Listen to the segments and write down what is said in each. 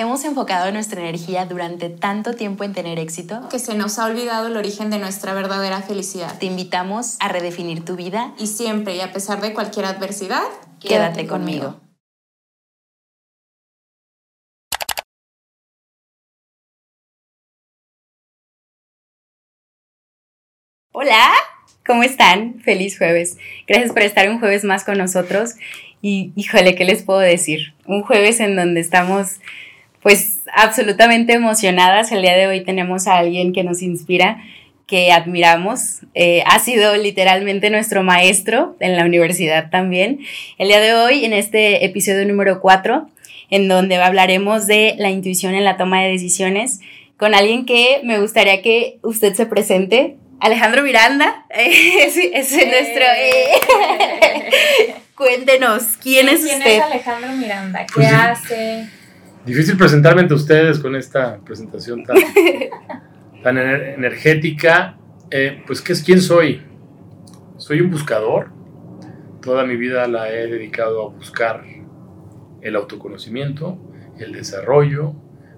Hemos enfocado nuestra energía durante tanto tiempo en tener éxito que se nos ha olvidado el origen de nuestra verdadera felicidad. Te invitamos a redefinir tu vida y siempre y a pesar de cualquier adversidad, quédate, conmigo. Hola, ¿cómo están? Feliz jueves. Gracias por estar un jueves más con nosotros. Y híjole, ¿qué les puedo decir? Un jueves en donde estamos pues absolutamente emocionadas. El día de hoy tenemos a alguien que nos inspira, que admiramos. Eh, ha sido literalmente nuestro maestro en la universidad también. El día de hoy, en este episodio número 4, en donde hablaremos de la intuición en la toma de decisiones, con alguien que me gustaría que usted se presente. Alejandro Miranda, es, nuestro... Eh. Cuéntenos, ¿quién es usted? ¿Quién es Alejandro Miranda? ¿Qué pues hace? Difícil presentarme ante ustedes con esta presentación tan, tan energética. Eh, pues, ¿qué es, ¿quién soy? Soy un buscador. Toda mi vida la he dedicado a buscar el autoconocimiento, el desarrollo,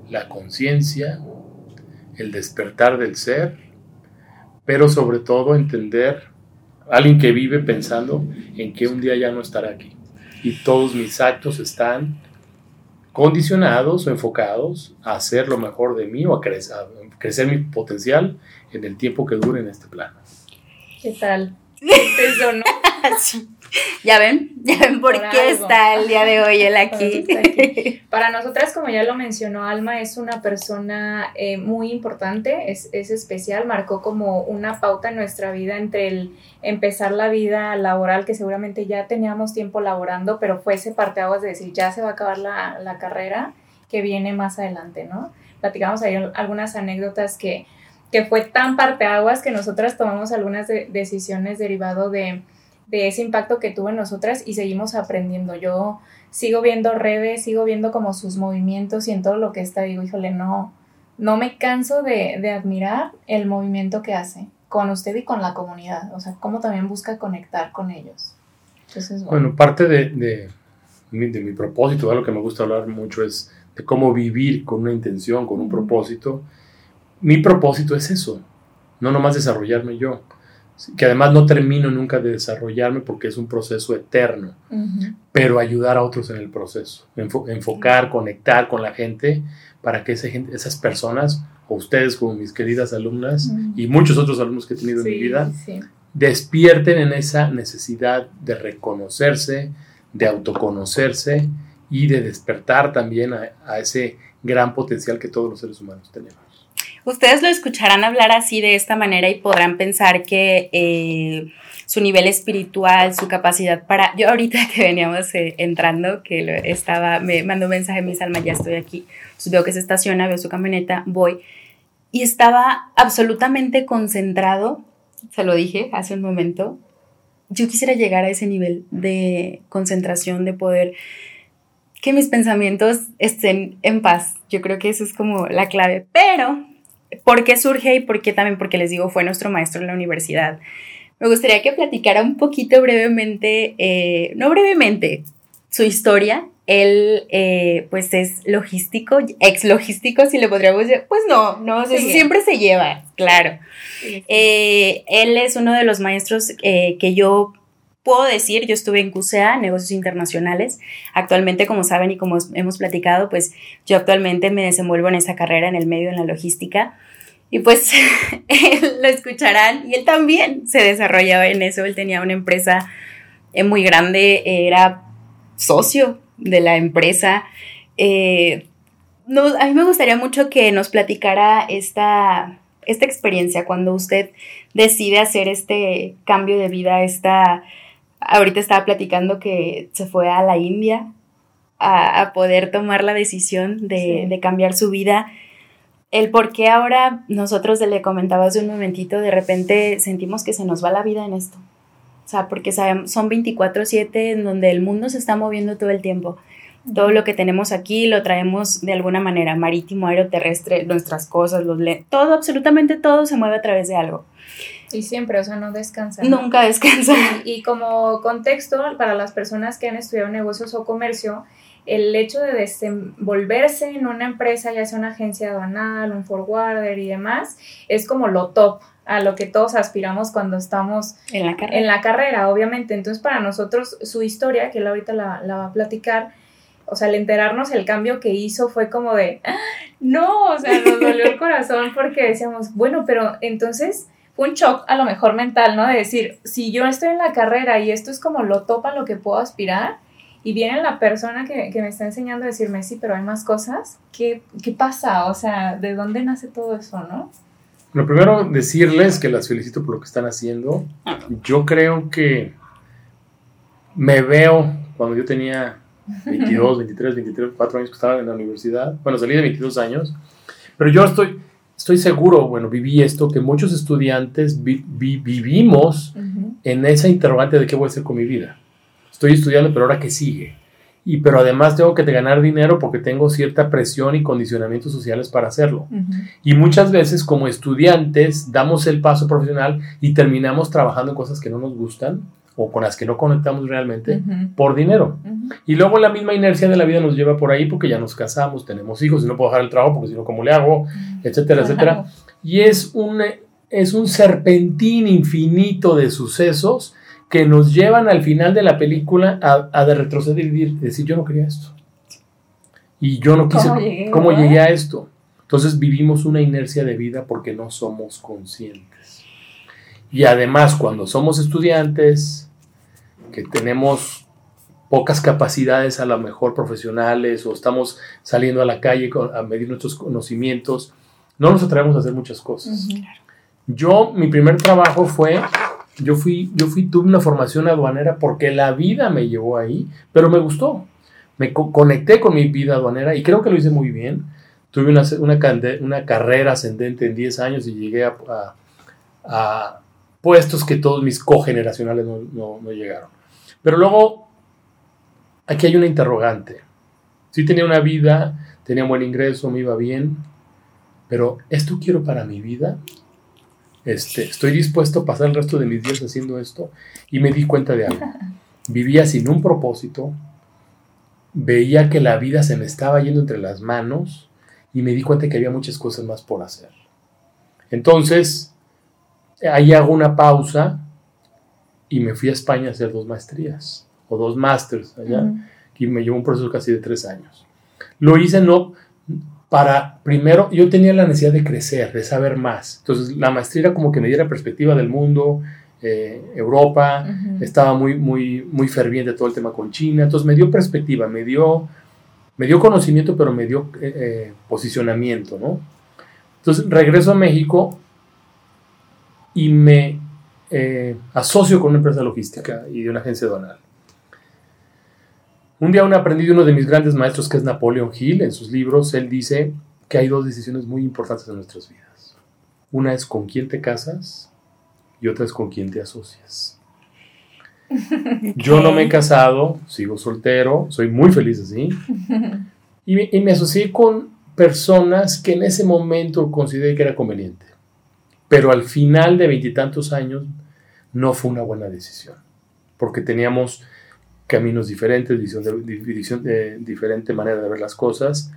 la conciencia, el despertar del ser, pero sobre todo entender a alguien que vive pensando en que un día ya no estará aquí. Y todos mis actos están condicionados o enfocados a hacer lo mejor de mí o a crecer, mi potencial en el tiempo que dure en este plano. ¿Qué tal? Eso, ¿no? Ya ven, ya ven por, qué está el día de hoy él aquí. Para nosotras, como ya lo mencionó Alma, es una persona eh, muy importante, es, es, especial, marcó como una pauta en nuestra vida entre el empezar la vida laboral, que seguramente ya teníamos tiempo laborando, pero fue ese parteaguas de decir, ya se va a acabar la, la carrera que viene más adelante, ¿no? Platicamos ahí algunas anécdotas que, que fue tan parteaguas que nosotras tomamos algunas decisiones derivado de de ese impacto que tuvo en nosotras y seguimos aprendiendo. Yo sigo viendo redes, sigo viendo como sus movimientos y en todo lo que está, digo, híjole, no, no me canso de, admirar el movimiento que hace con usted y con la comunidad, o sea, cómo también busca conectar con ellos. Entonces, bueno. parte de, de, mi, de mi propósito, de lo que me gusta hablar mucho es de cómo vivir con una intención, con un propósito. Mi propósito es eso, no nomás desarrollarme yo que además no termino nunca de desarrollarme porque es un proceso eterno, pero ayudar a otros en el proceso, enfocar, conectar con la gente para que esa gente, esas personas, o ustedes como mis queridas alumnas y muchos otros alumnos que he tenido en mi vida, despierten en esa necesidad de reconocerse, de autoconocerse y de despertar también a ese gran potencial que todos los seres humanos tenemos. Ustedes lo escucharán hablar así de esta manera y podrán pensar que eh, su nivel espiritual, su capacidad para... Yo ahorita que veníamos eh, entrando, que estaba, me mandó un mensaje, mi alma, ya estoy aquí. veo que se estaciona, veo su camioneta, voy. Y estaba absolutamente concentrado, se lo dije hace un momento. Yo quisiera llegar a ese nivel de concentración, de poder que mis pensamientos estén en paz. Yo creo que eso es como la clave. Pero ¿Por qué surge y por qué también? Porque les digo, fue nuestro maestro en la universidad. Me gustaría que platicara un poquito brevemente, eh, no brevemente, su historia. Él, eh, pues, es logístico, ex logístico, si le podríamos decir. Pues no, no, eso siempre se lleva, claro. Eh, él es uno de los maestros que yo puedo decir, yo estuve en CUSEA, negocios internacionales. Actualmente, como saben y como hemos platicado, pues yo actualmente me desenvuelvo en esa carrera en el medio, en la logística. Y pues lo escucharán y él también se desarrollaba en eso. Él tenía una empresa eh, muy grande, era socio de la empresa. Eh, a mí me gustaría mucho que nos platicara esta, esta experiencia cuando usted decide hacer este cambio de vida, esta ahorita estaba platicando que se fue a la India a, poder tomar la decisión de, cambiar su vida. El por qué ahora nosotros le comentaba hace un momentito, de repente sentimos que se nos va la vida en esto. O sea, porque sabemos, son 24/7 en donde el mundo se está moviendo todo el tiempo. Todo lo que tenemos aquí lo traemos de alguna manera, marítimo, aeroterrestre, nuestras cosas, los todo, absolutamente todo se mueve a través de algo. Y siempre, o sea, no descansa. Nunca descansa. Y, como contexto, para las personas que han estudiado negocios o comercio, el hecho de desenvolverse en una empresa, ya sea una agencia aduanal, un forwarder y demás, es como lo top a lo que todos aspiramos cuando estamos en la carrera, en la carrera obviamente. Entonces, para nosotros, su historia, que él ahorita la, la va a platicar, o sea, al enterarnos el cambio que hizo fue como de, ¡Ah! no, o sea, nos dolió el corazón porque decíamos, bueno, pero entonces un shock a lo mejor mental, ¿no? De decir, si yo estoy en la carrera y esto es como lo topa lo que puedo aspirar, y viene la persona que, que, me está enseñando a decirme, sí, pero hay más cosas, ¿qué, ¿qué pasa? O sea, ¿de dónde nace todo eso, no? Lo primero, decirles que las felicito por lo que están haciendo. Yo creo que me veo cuando yo tenía 22, 23, 23, 4 años que estaba en la universidad. Bueno, salí de 22 años. Pero yo estoy, estoy seguro, bueno, viví esto, que muchos estudiantes vi, vi, vivimos uh -huh. en esa interrogante de qué voy a hacer con mi vida estoy estudiando, pero ahora qué sigue. Y pero además tengo que ganar dinero porque tengo cierta presión y condicionamientos sociales para hacerlo. Uh -huh. Y muchas veces como estudiantes damos el paso profesional y terminamos trabajando en cosas que no nos gustan o con las que no conectamos realmente uh -huh. por dinero. Uh -huh. Y luego la misma inercia de la vida nos lleva por ahí porque ya nos casamos, tenemos hijos y no puedo dejar el trabajo porque si no, ¿cómo le hago? Etcétera, etcétera. Y es un, es un serpentín infinito de sucesos que nos llevan al final de la película a, a de retroceder y decir, yo no quería esto. Y yo no quise, ¿cómo llegué, ¿cómo llegué a esto? Entonces vivimos una inercia de vida porque no somos conscientes. Y además, cuando somos estudiantes, que tenemos pocas capacidades a lo mejor profesionales o estamos saliendo a la calle a medir nuestros conocimientos, no nos atrevemos a hacer muchas cosas. Uh -huh. Yo, mi primer trabajo fue yo fui, yo fui, tuve una formación aduanera porque la vida me llevó ahí, pero me gustó. Me co conecté con mi vida aduanera y creo que lo hice muy bien. Tuve una, una, una carrera ascendente en 10 años y llegué a, a, a puestos que todos mis cogeneracionales no, no, no, llegaron. Pero luego, aquí hay una interrogante. Sí tenía una vida, tenía un buen ingreso, me iba bien, pero ¿esto quiero para mi vida? Este, estoy dispuesto a pasar el resto de mis días haciendo esto y me di cuenta de algo. Vivía sin un propósito, veía que la vida se me estaba yendo entre las manos y me di cuenta que había muchas cosas más por hacer. Entonces, ahí hago una pausa y me fui a España a hacer dos maestrías o dos másters allá, uh -huh. y me llevó un proceso casi de tres años. Lo hice no para, primero, yo tenía la necesidad de crecer, de saber más. Entonces, la maestría era como que me diera perspectiva del mundo, eh, Europa, uh -huh. estaba muy, muy, muy ferviente todo el tema con China, entonces me dio perspectiva, me dio, me dio conocimiento, pero me dio eh, eh, posicionamiento, ¿no? Entonces, regreso a México y me eh, asocio con una empresa logística y de una agencia aduanal. Un día un aprendí de uno de mis grandes maestros, que es Napoleon Hill, en sus libros, él dice que hay dos decisiones muy importantes en nuestras vidas. Una es con quién te casas y otra es con quién te asocias. Yo no me he casado, sigo soltero, soy muy feliz así. Y me, y me asocié con personas que en ese momento consideré que era conveniente. Pero al final de veintitantos años no fue una buena decisión. Porque teníamos caminos diferentes, visión de, visión de, diferente manera de ver las cosas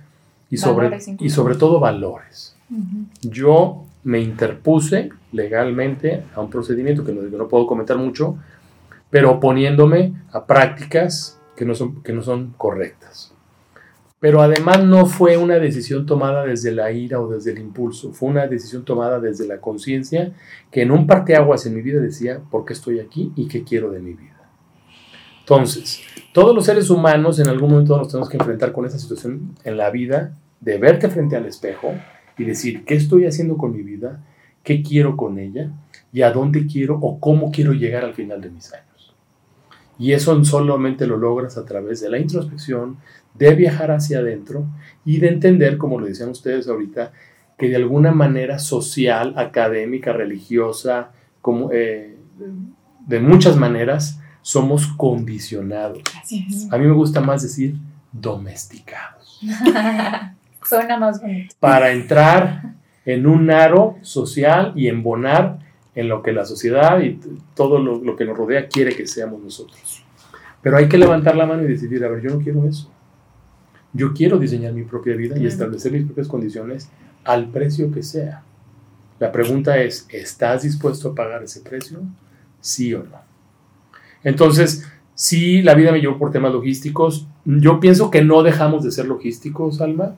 y sobre, y sobre todo valores. Uh -huh. Yo me interpuse legalmente a un procedimiento que no, que no, puedo comentar mucho, pero oponiéndome a prácticas que no, son, que no son correctas. Pero además no fue una decisión tomada desde la ira o desde el impulso, fue una decisión tomada desde la conciencia que en un parteaguas en mi vida decía por qué estoy aquí y qué quiero de mi vida. Entonces, todos los seres humanos en algún momento nos tenemos que enfrentar con esa situación en la vida de verte frente al espejo y decir, ¿qué estoy haciendo con mi vida? ¿Qué quiero con ella? ¿Y a dónde quiero o cómo quiero llegar al final de mis años? Y eso solamente lo logras a través de la introspección, de viajar hacia adentro y de entender, como lo decían ustedes ahorita, que de alguna manera social, académica, religiosa, como, eh, de muchas maneras, somos condicionados. A mí me gusta más decir domesticados. Suena más bonito. Para entrar en un aro social y embonar en lo que la sociedad y todo lo, lo, que nos rodea quiere que seamos nosotros. Pero hay que levantar la mano y decidir, a ver, yo no quiero eso. Yo quiero diseñar mi propia vida y establecer mis propias condiciones al precio que sea. La pregunta es, ¿estás dispuesto a pagar ese precio? Sí o no. Entonces, si la vida me llevó por temas logísticos, yo pienso que no dejamos de ser logísticos, Alma,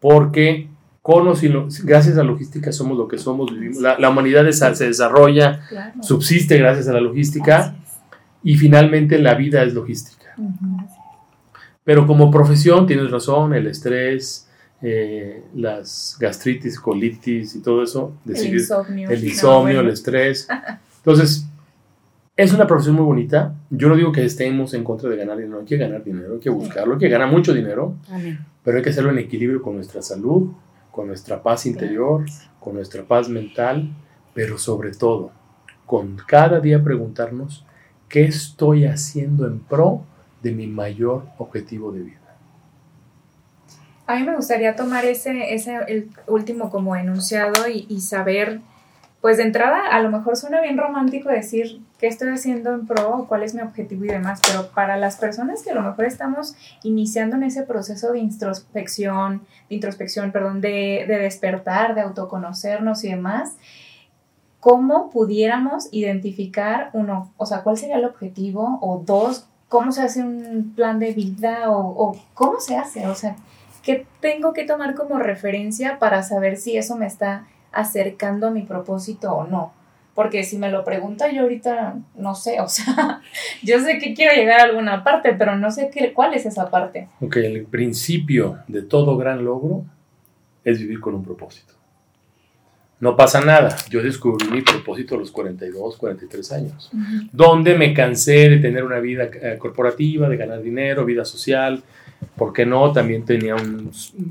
porque con o sin lo- gracias a la logística somos lo que somos, vivimos. La, la humanidad esa- se desarrolla, Claro. subsiste gracias a la logística es. y finalmente la vida es logística. Ujú. Pero como profesión tienes razón, el estrés, eh, las gastritis, colitis y todo eso, El decidir insomnio. el No, insomnio, bueno. el estrés. Entonces, es una profesión muy bonita. Yo no digo que estemos en contra de ganar dinero, hay que ganar dinero, hay que buscarlo, hay que ganar mucho dinero, Amén. pero hay que hacerlo en equilibrio con nuestra salud, con nuestra paz interior, con nuestra paz mental, pero sobre todo, con cada día preguntarnos qué estoy haciendo en pro de mi mayor objetivo de vida. A mí me gustaría tomar ese, ese el último como enunciado y, y saber, pues de entrada, a lo mejor suena bien romántico decir qué estoy haciendo en pro, cuál es mi objetivo y demás, pero para las personas que a lo mejor estamos iniciando en ese proceso de introspección, de introspección, perdón, de, de despertar, de autoconocernos y demás, ¿cómo pudiéramos identificar uno, o sea, cuál sería el objetivo? O dos, ¿cómo se hace un plan de vida? O, o cómo se hace? O sea, ¿qué tengo que tomar como referencia para saber si eso me está acercando a mi propósito o no? Porque si me lo pregunta yo ahorita no sé, o sea, yo sé que quiero llegar a alguna parte, pero no sé qué, cuál es esa parte. Ok, el principio de todo gran logro es vivir con un propósito. No pasa nada. Yo descubrí mi propósito a los 42, 43 años, donde me cansé de tener una vida eh, corporativa, de ganar dinero, vida social. ¿Por qué no? También tenía un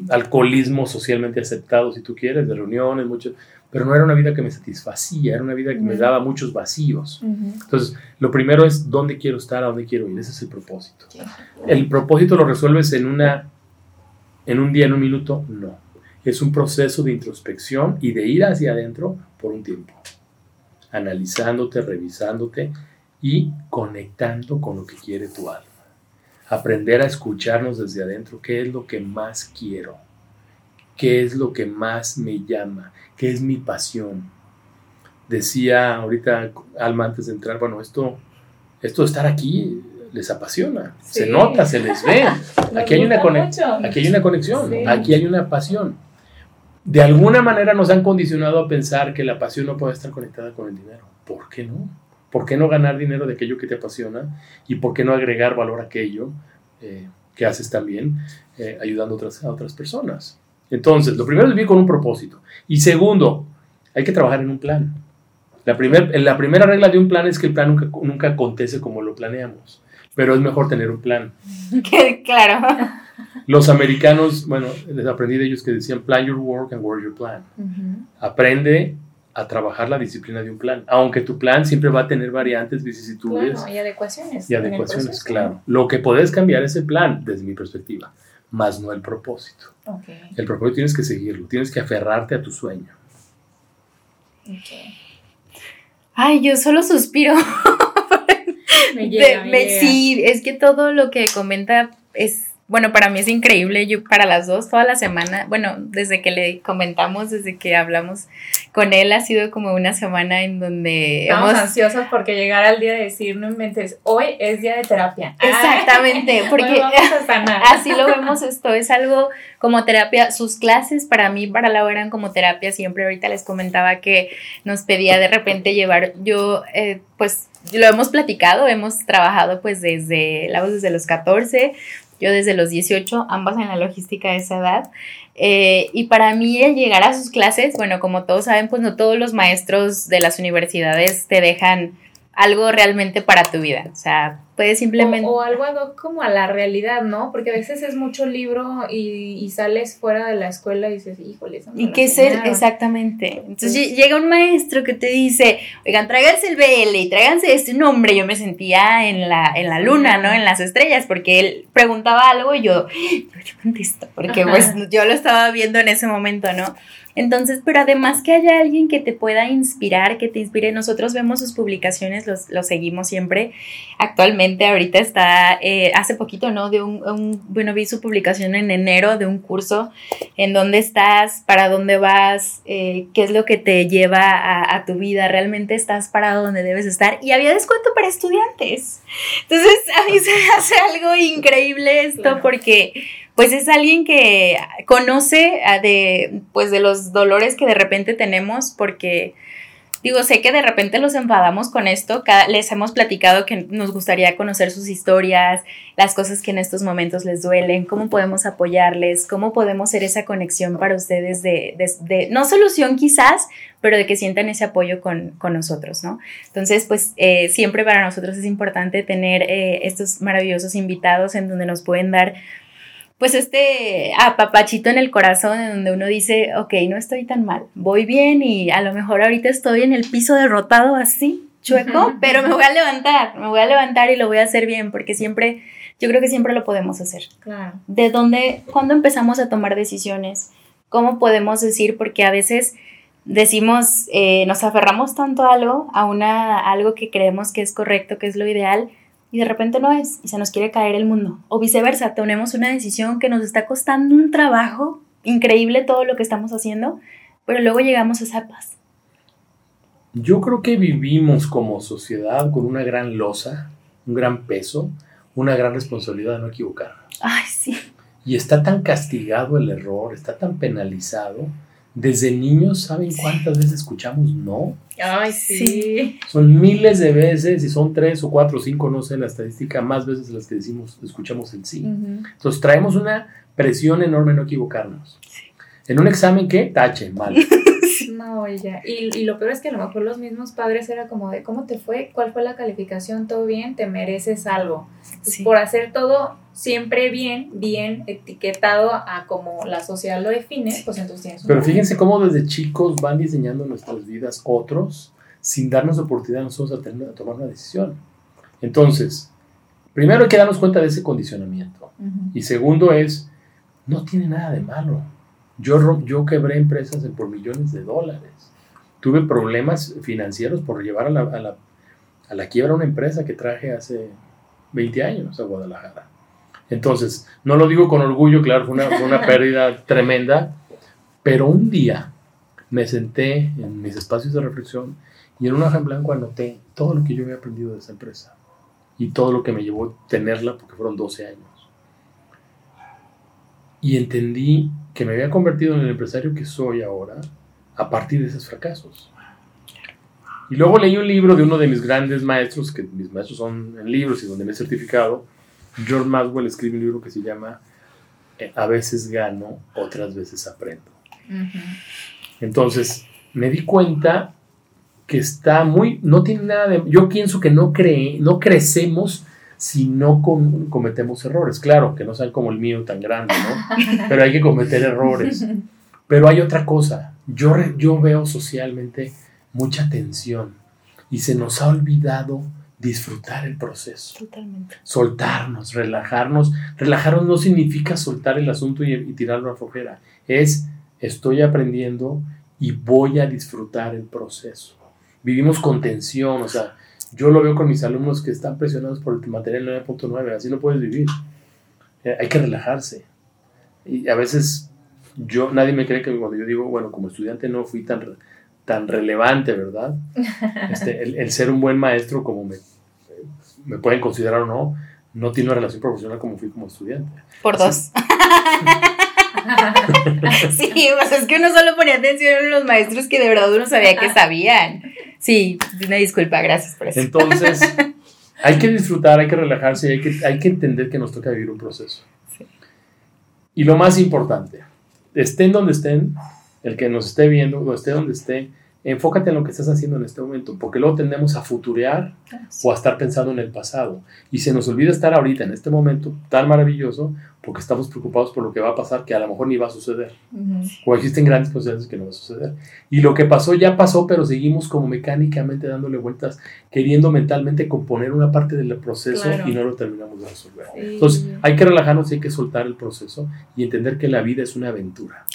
alcoholismo socialmente aceptado, si tú quieres, de reuniones, mucho, pero no era una vida que me satisfacía, era una vida que me Ujú. daba muchos vacíos. Ujú. Entonces, lo primero es dónde quiero estar, a dónde quiero ir. Ese es el propósito. ¿El propósito lo resuelves en, una, en un día, en un minuto? No. Es un proceso de introspección y de ir hacia adentro por un tiempo. Analizándote, revisándote y conectando con lo que quiere tu alma. Aprender a escucharnos desde adentro. ¿Qué es lo que más quiero? ¿Qué es lo que más me llama? ¿Qué es mi pasión? Decía ahorita Alma antes de entrar, bueno, esto, esto de estar aquí les apasiona, se nota, se les ve. Aquí hay una. Aquí hay una conexión, Sí. aquí hay una pasión. De alguna manera nos han condicionado a pensar que la pasión no puede estar conectada con el dinero. ¿Por qué no? ¿Por qué no ganar dinero de aquello que te apasiona? ¿Y por qué no agregar valor a aquello eh, que haces también eh, ayudando a otras, a otras personas? Entonces, lo primero es vivir con un propósito. Y segundo, hay que trabajar en un plan. La, primer- la primera regla de un plan es que el plan nunca, nunca acontece como lo planeamos. Pero es mejor tener un plan. Claro. Los americanos, bueno, les aprendí de ellos que decían plan your work and work your plan. Aprende a trabajar la disciplina de un plan, aunque tu plan siempre va a tener variantes, vicisitudes Claro, y adecuaciones. y adecuaciones, proceso. claro. Lo que puedes cambiar es el plan, desde mi perspectiva, más no el propósito. Ok, El propósito tienes que seguirlo, tienes que aferrarte a tu sueño. ok. Ay, yo solo suspiro. Me llega, De- me me- llega. sí, es que todo lo que comenta es, bueno, para mí es increíble. Yo para las dos, toda la semana, bueno, desde que le comentamos, desde que hablamos con él, ha sido como una semana en donde Estamos hemos... ansiosos porque llegara el día de decir, no inventes, hoy es día de terapia. Exactamente, Hoy porque vamos a sanar. así lo vemos esto, es algo como terapia, sus clases para mí, para Lau eran como terapia, siempre ahorita les comentaba que nos pedía de repente llevar, yo eh, pues lo hemos platicado, hemos trabajado pues desde, Lau desde los 14, yo desde los 18, ambas en la logística de esa edad. Eh, y para mí el llegar a sus clases, bueno, como todos saben, pues no todos los maestros de las universidades te dejan algo realmente para tu vida. O sea, puedes simplemente... O, o algo ad hoc como a la realidad, ¿no? Porque a veces es mucho libro y, y sales fuera de la escuela y dices, híjole, eso no ¿Y qué es el? enseñaron". Exactamente. Entonces lle- llega un maestro que te dice, oigan, tráiganse el BL y tráiganse este nombre. Yo me sentía en la, en la luna, ¿no? En las estrellas, porque él preguntaba algo y yo, pero yo contesto, porque Ajá. pues yo lo estaba viendo en ese momento, ¿no? Entonces, pero además que haya alguien que te pueda inspirar, que te inspire, nosotros vemos sus publicaciones, los, los seguimos siempre. Actualmente, ahorita está, eh, hace poquito, ¿no? De un, bueno, vi su publicación en enero de un curso en dónde estás, para dónde vas, eh, qué es lo que te lleva a, a, tu vida, realmente estás parado donde debes estar. Y había descuento para estudiantes. Entonces, a mí se me hace algo increíble esto porque pues es alguien que conoce de, pues de los dolores que de repente tenemos porque digo, sé que de repente los enfadamos con esto, les hemos platicado que nos gustaría conocer sus historias, las cosas que en estos momentos les duelen, cómo podemos apoyarles, cómo podemos ser esa conexión para ustedes de, de, no solución quizás, pero de que sientan ese apoyo con, con nosotros, ¿no? Entonces, pues eh, siempre para nosotros es importante tener eh, estos maravillosos invitados en donde nos pueden dar pues este apapachito en el corazón en donde uno dice, ok, no estoy tan mal, voy bien y a lo mejor ahorita estoy en el piso derrotado así, chueco, pero me voy a levantar, me voy a levantar y lo voy a hacer bien porque siempre, yo creo que siempre lo podemos hacer. Claro. ¿De dónde, cuándo empezamos a tomar decisiones? ¿Cómo podemos decir? Porque a veces decimos, eh, nos aferramos tanto a algo, a, una, a algo que creemos que es correcto, que es lo ideal, y de repente no es y se nos quiere caer el mundo. O viceversa, tomemos una decisión que nos está costando un trabajo increíble todo lo que estamos haciendo, pero luego llegamos a esa paz. Yo creo que vivimos como sociedad con una gran losa, un gran peso, una gran responsabilidad de no equivocarnos. Ay, sí. Y está tan castigado el error, está tan penalizado desde niños, ¿saben cuántas veces escuchamos no? Ay, sí. Son miles de veces y son tres o cuatro o cinco, no sé la estadística, más veces las que decimos, escuchamos el sí. Entonces traemos una presión enorme no equivocarnos. En un examen, ¿qué? Tache, mal. No, ya. Y, y, lo peor es que a lo mejor los mismos padres era como de, ¿cómo te fue? ¿Cuál fue la calificación? ¿Todo bien? Te mereces algo. Por hacer todo siempre bien, bien etiquetado a como la sociedad lo define, pues entonces tienes Pero fíjense cómo desde chicos van diseñando nuestras vidas otros sin darnos oportunidad nosotros a, tener, a tomar una decisión. Entonces, primero hay que darnos cuenta de ese condicionamiento. Y segundo es, no tiene nada de malo. Yo, yo quebré empresas por millones de dólares. Tuve problemas financieros por llevar a la, a la, a la quiebra una empresa que traje hace 20 años a Guadalajara. Entonces, no lo digo con orgullo, claro, fue una, fue una pérdida tremenda, pero un día me senté en mis espacios de reflexión y en una hoja en blanco anoté todo lo que yo había aprendido de esa empresa y todo lo que me llevó a tenerla porque fueron 12 años. Y entendí que me había convertido en el empresario que soy ahora a partir de esos fracasos. Y luego leí un libro de uno de mis grandes maestros, que mis maestros son en libros y donde me he certificado. George Maxwell escribe un libro que se llama eh, A veces gano, otras veces aprendo. Entonces, me di cuenta que está muy, no tiene nada de, yo pienso que no cree, no crecemos si no cometemos errores. Claro, que no sean como el mío tan grande, ¿no? Pero hay que cometer errores. Pero hay otra cosa. Yo, yo veo socialmente mucha tensión y se nos ha olvidado disfrutar el proceso. Totalmente. Soltarnos, relajarnos. Relajarnos no significa soltar el asunto y, y tirarlo a flojera. Es estoy aprendiendo y voy a disfrutar el proceso. Vivimos con tensión, o sea, yo lo veo con mis alumnos que están presionados por el material 9.9, así no puedes vivir. Eh, hay que relajarse. Y a veces yo, nadie me cree que cuando yo digo, bueno, como estudiante no fui tan, tan relevante, ¿verdad? Este, el, ser un buen maestro, como me, me pueden considerar o no, no tiene una relación profesional como fui como estudiante. Por dos. sí, pues es que uno solo ponía atención en los maestros que de verdad uno sabía que sabían. Sí, una disculpa, gracias por eso. Entonces, hay que disfrutar, hay que relajarse, hay que, hay que entender que nos toca vivir un proceso. Y lo más importante, estén donde estén, el que nos esté viendo o esté donde esté, enfócate en lo que estás haciendo en este momento, porque luego tendemos a futurear o a estar pensando en el pasado. Y se nos olvida estar ahorita, en este momento tan maravilloso, porque estamos preocupados por lo que va a pasar, que a lo mejor ni va a suceder. O existen grandes posibilidades que no va a suceder. Y lo que pasó ya pasó, pero seguimos como mecánicamente dándole vueltas, queriendo mentalmente componer una parte del proceso y no lo terminamos de resolver. Entonces, hay que relajarnos y hay que soltar el proceso y entender que la vida es una aventura.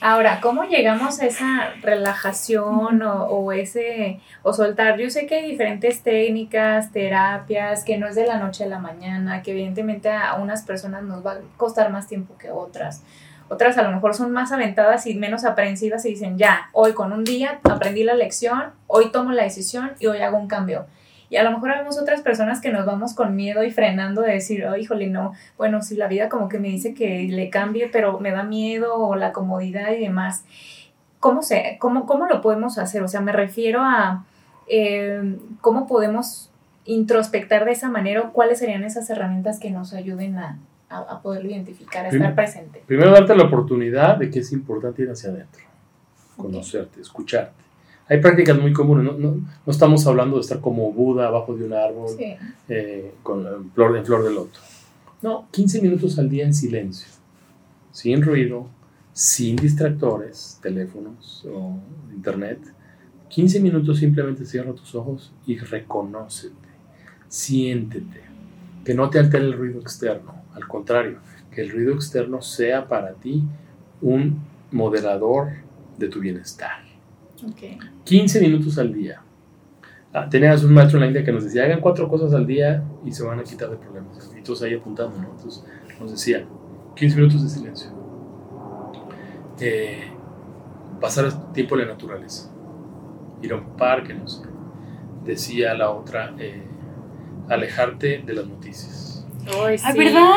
Ahora, ¿cómo llegamos a esa relajación o, o, ese, o soltar? Yo sé que hay diferentes técnicas, terapias, que no es de la noche a la mañana, que evidentemente a unas personas nos va a costar más tiempo que otras. Otras a lo mejor son más aventadas y menos aprensivas y dicen, ya, hoy con un día aprendí la lección, hoy tomo la decisión y hoy hago un cambio. Y a lo mejor vemos otras personas que nos vamos con miedo y frenando de decir, oh, híjole, no, bueno, si la vida como que me dice que le cambie, pero me da miedo o la comodidad y demás. ¿Cómo, se, cómo, cómo lo podemos hacer? O sea, me refiero a eh, cómo podemos introspectar de esa manera o cuáles serían esas herramientas que nos ayuden a, a, a poderlo identificar, a estar presente. Primero, darte la oportunidad de que es importante ir hacia adentro, conocerte, okay. escucharte hay prácticas muy comunes, no, no, no, estamos hablando de estar como Buda abajo de un árbol sí. eh, con flor, en flor de loto. No, 15 minutos al día en silencio, sin ruido, sin distractores, teléfonos o internet. 15 minutos simplemente cierra tus ojos y reconócete, siéntete, que no te altere el ruido externo, al contrario, que el ruido externo sea para ti un moderador de tu bienestar. Okay. 15 minutos al día. Ah, tenías un maestro en la India que nos decía, hagan cuatro cosas al día y se van a quitar de problemas. Y todos ahí apuntando, ¿no? Entonces nos decía, 15 minutos de silencio. Eh, pasar tiempo en la naturaleza. Ir a un parque, no sé. Decía la otra, eh, alejarte de las noticias. Ay, sí. ¿verdad?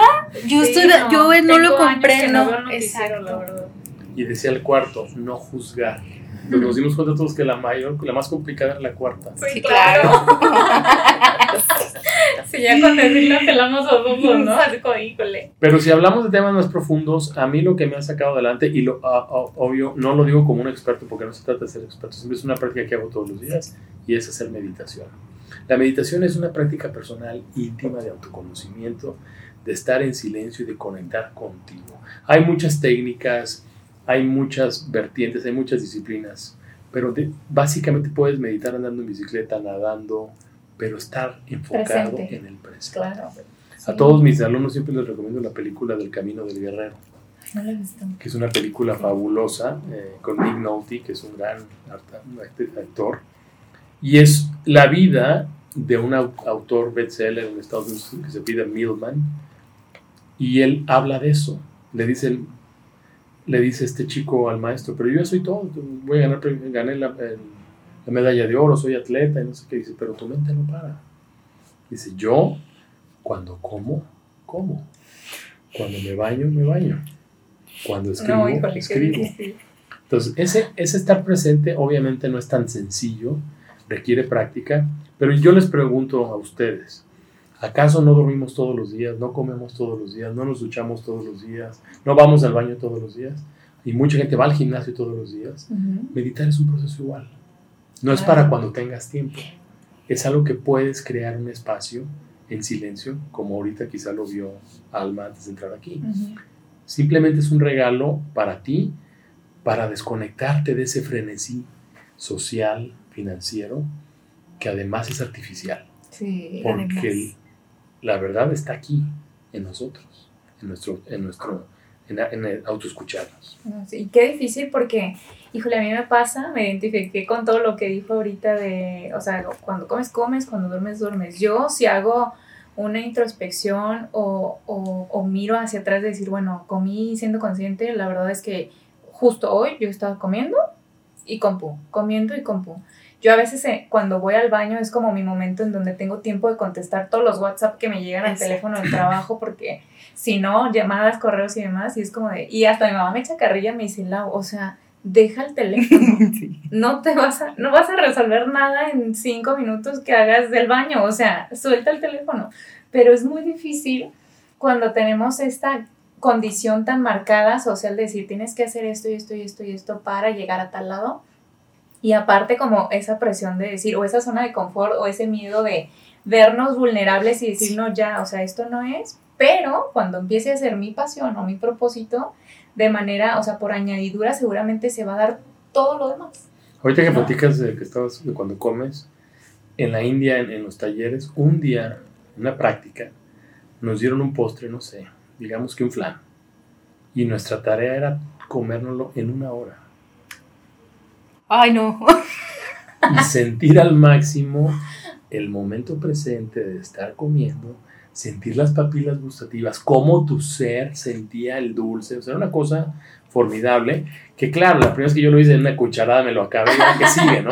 Yo, sí, estoy, no, yo no lo comprendo. No Exacto. Y decía el cuarto, no juzgar pero nos dimos cuenta todos que la mayor, la más complicada era la cuarta. Sí, claro. sí, ya con decirlo pelamos a todos, ¿no? Pero si hablamos de temas más profundos, a mí lo que me ha sacado adelante, y lo uh, obvio, no lo digo como un experto porque no se trata de ser experto, es una práctica que hago todos los días y es hacer meditación. La meditación es una práctica personal íntima de autoconocimiento, de estar en silencio y de conectar contigo. Hay muchas técnicas, hay muchas vertientes, hay muchas disciplinas, pero de, básicamente puedes meditar andando en bicicleta, nadando, pero estar enfocado presente. en el presente. Claro. Sí. A todos mis alumnos siempre les recomiendo la película del Camino del Guerrero. No la he visto. Que es una película sí. fabulosa eh, con Nick Nolte, que es un gran actor. Y es la vida de un autor bestseller en Estados Unidos que se pide Millman. Y él habla de eso. Le dicen, le dice este chico al maestro, pero yo soy todo, voy a ganar, gané la, la, medalla de oro, soy atleta y no sé qué. Dice, pero tu mente no para. Dice, yo cuando como, como. Cuando me baño, me baño. Cuando escribo, no, escribo. Entonces, ese, ese estar presente obviamente no es tan sencillo, requiere práctica, pero yo les pregunto a ustedes, ¿Acaso no dormimos todos los días, no comemos todos los días, no nos duchamos todos los días, no vamos al baño todos los días? Y mucha gente va al gimnasio todos los días. Uh -huh. Meditar es un proceso igual. No es para cuando tengas tiempo. Es algo que puedes crear un espacio en silencio, como ahorita quizá lo vio Alma antes de entrar aquí. Uh -huh. Simplemente es un regalo para ti, para desconectarte de ese frenesí social, financiero, que además es artificial. Sí, porque además la verdad está aquí, en nosotros, en nuestro, en nuestro, en, en autoescucharnos. Y qué difícil porque, híjole, a mí me pasa, me identifiqué con todo lo que dijo ahorita de, o sea, cuando comes, comes, cuando duermes, duermes. Yo si hago una introspección o, o, o miro hacia atrás de decir, bueno, comí siendo consciente, la verdad es que justo hoy yo estaba comiendo y compu, comiendo y compu. Yo a veces eh, cuando voy al baño es como mi momento en donde tengo tiempo de contestar todos los WhatsApp que me llegan al Exacto. teléfono del trabajo porque si no, llamadas, correos y demás, y es como de, y hasta mi mamá me echa carrilla, me dice, Lau, o sea, deja el teléfono, sí. no te vas a, no vas a resolver nada en cinco minutos que hagas del baño, o sea, suelta el teléfono, pero es muy difícil cuando tenemos esta condición tan marcada social de decir, tienes que hacer esto y esto y esto y esto para llegar a tal lado, y aparte como esa presión de decir, o esa zona de confort, o ese miedo de vernos vulnerables y decir, no, ya, o sea, esto no es, pero cuando empiece a ser mi pasión o mi propósito, de manera, o sea, por añadidura seguramente se va a dar todo lo demás. Ahorita que ¿no? platicas de que estabas, de cuando comes, en la India, en, en los talleres, un día, una práctica, nos dieron un postre, no sé, digamos que un flan. Y nuestra tarea era comérnoslo en una hora. Ay, no. y sentir al máximo el momento presente de estar comiendo, sentir las papilas gustativas, cómo tu ser sentía el dulce, o sea, era una cosa formidable, que claro, la primera vez que yo lo hice en una cucharada me lo acabé y que sigue, ¿no?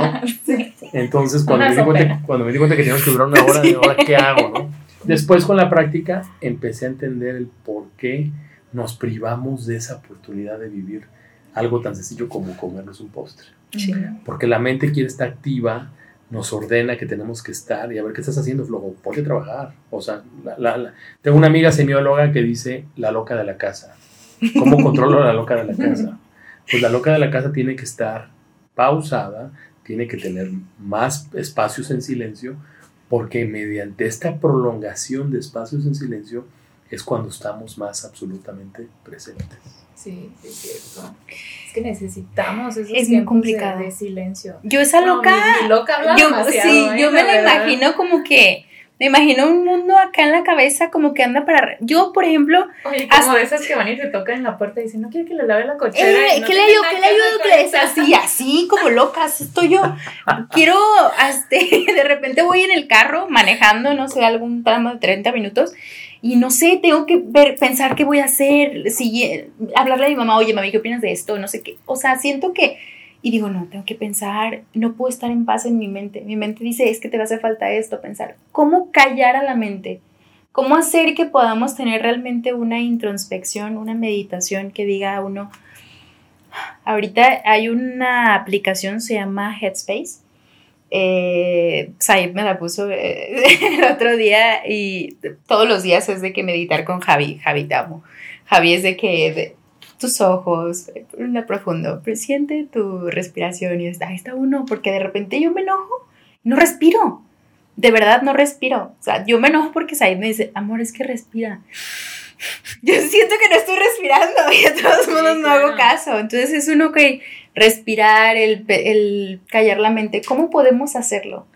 Entonces, cuando me, di cuenta, cuando me di cuenta que teníamos que durar una hora, de hora, ¿qué hago, no? Después, con la práctica, empecé a entender el por qué nos privamos de esa oportunidad de vivir algo tan sencillo como comernos un postre. Porque la mente quiere estar activa, nos ordena que tenemos que estar y a ver qué estás haciendo, Flojo, ponte a trabajar. O sea, tengo una amiga semióloga que dice la loca de la casa. ¿Cómo controlo a la loca de la casa? Pues la loca de la casa tiene que estar pausada, tiene que tener más espacios en silencio, porque mediante esta prolongación de espacios en silencio es cuando estamos más absolutamente presentes. Sí, es cierto. Es que necesitamos esos es muy complicado. De, silencio. Yo esa loca, loca yo, sí, ¿eh? yo me la imagino como que me imagino un mundo acá en la cabeza como que anda para... Yo, por ejemplo... Oye, como de esas que van y te tocan en la puerta y dicen, no quiere que le lave la cochera. Eh, ¿Qué le ayudo? ¿Qué le ayudo? Que es así, así como locas estoy yo. Quiero, este, de repente voy en el carro manejando, no sé, algún tramo de 30 minutos y no sé, tengo que ver, pensar qué voy a hacer, si, hablarle a mi mamá, oye, mami, ¿qué opinas de esto? No sé qué. O sea, siento que y digo, no, tengo que pensar, no puedo estar en paz en mi mente. Mi mente dice, es que te va a hacer falta esto, pensar. ¿Cómo callar a la mente? ¿Cómo hacer que podamos tener realmente una introspección, una meditación que diga a uno, ahorita hay una aplicación, se llama Headspace. Eh, Said me la puso eh, el otro día y todos los días es de que meditar con Javi, Javi te amo. Javi es de que tus ojos, una profundo, siente tu respiración y está, ahí está uno, porque de repente yo me enojo, no respiro, de verdad no respiro, o sea, yo me enojo porque Said me dice, amor, es que respira. Yo siento que no estoy respirando y de todos modos no hago caso, entonces es uno que respirar, el, el callar la mente, ¿cómo podemos hacerlo?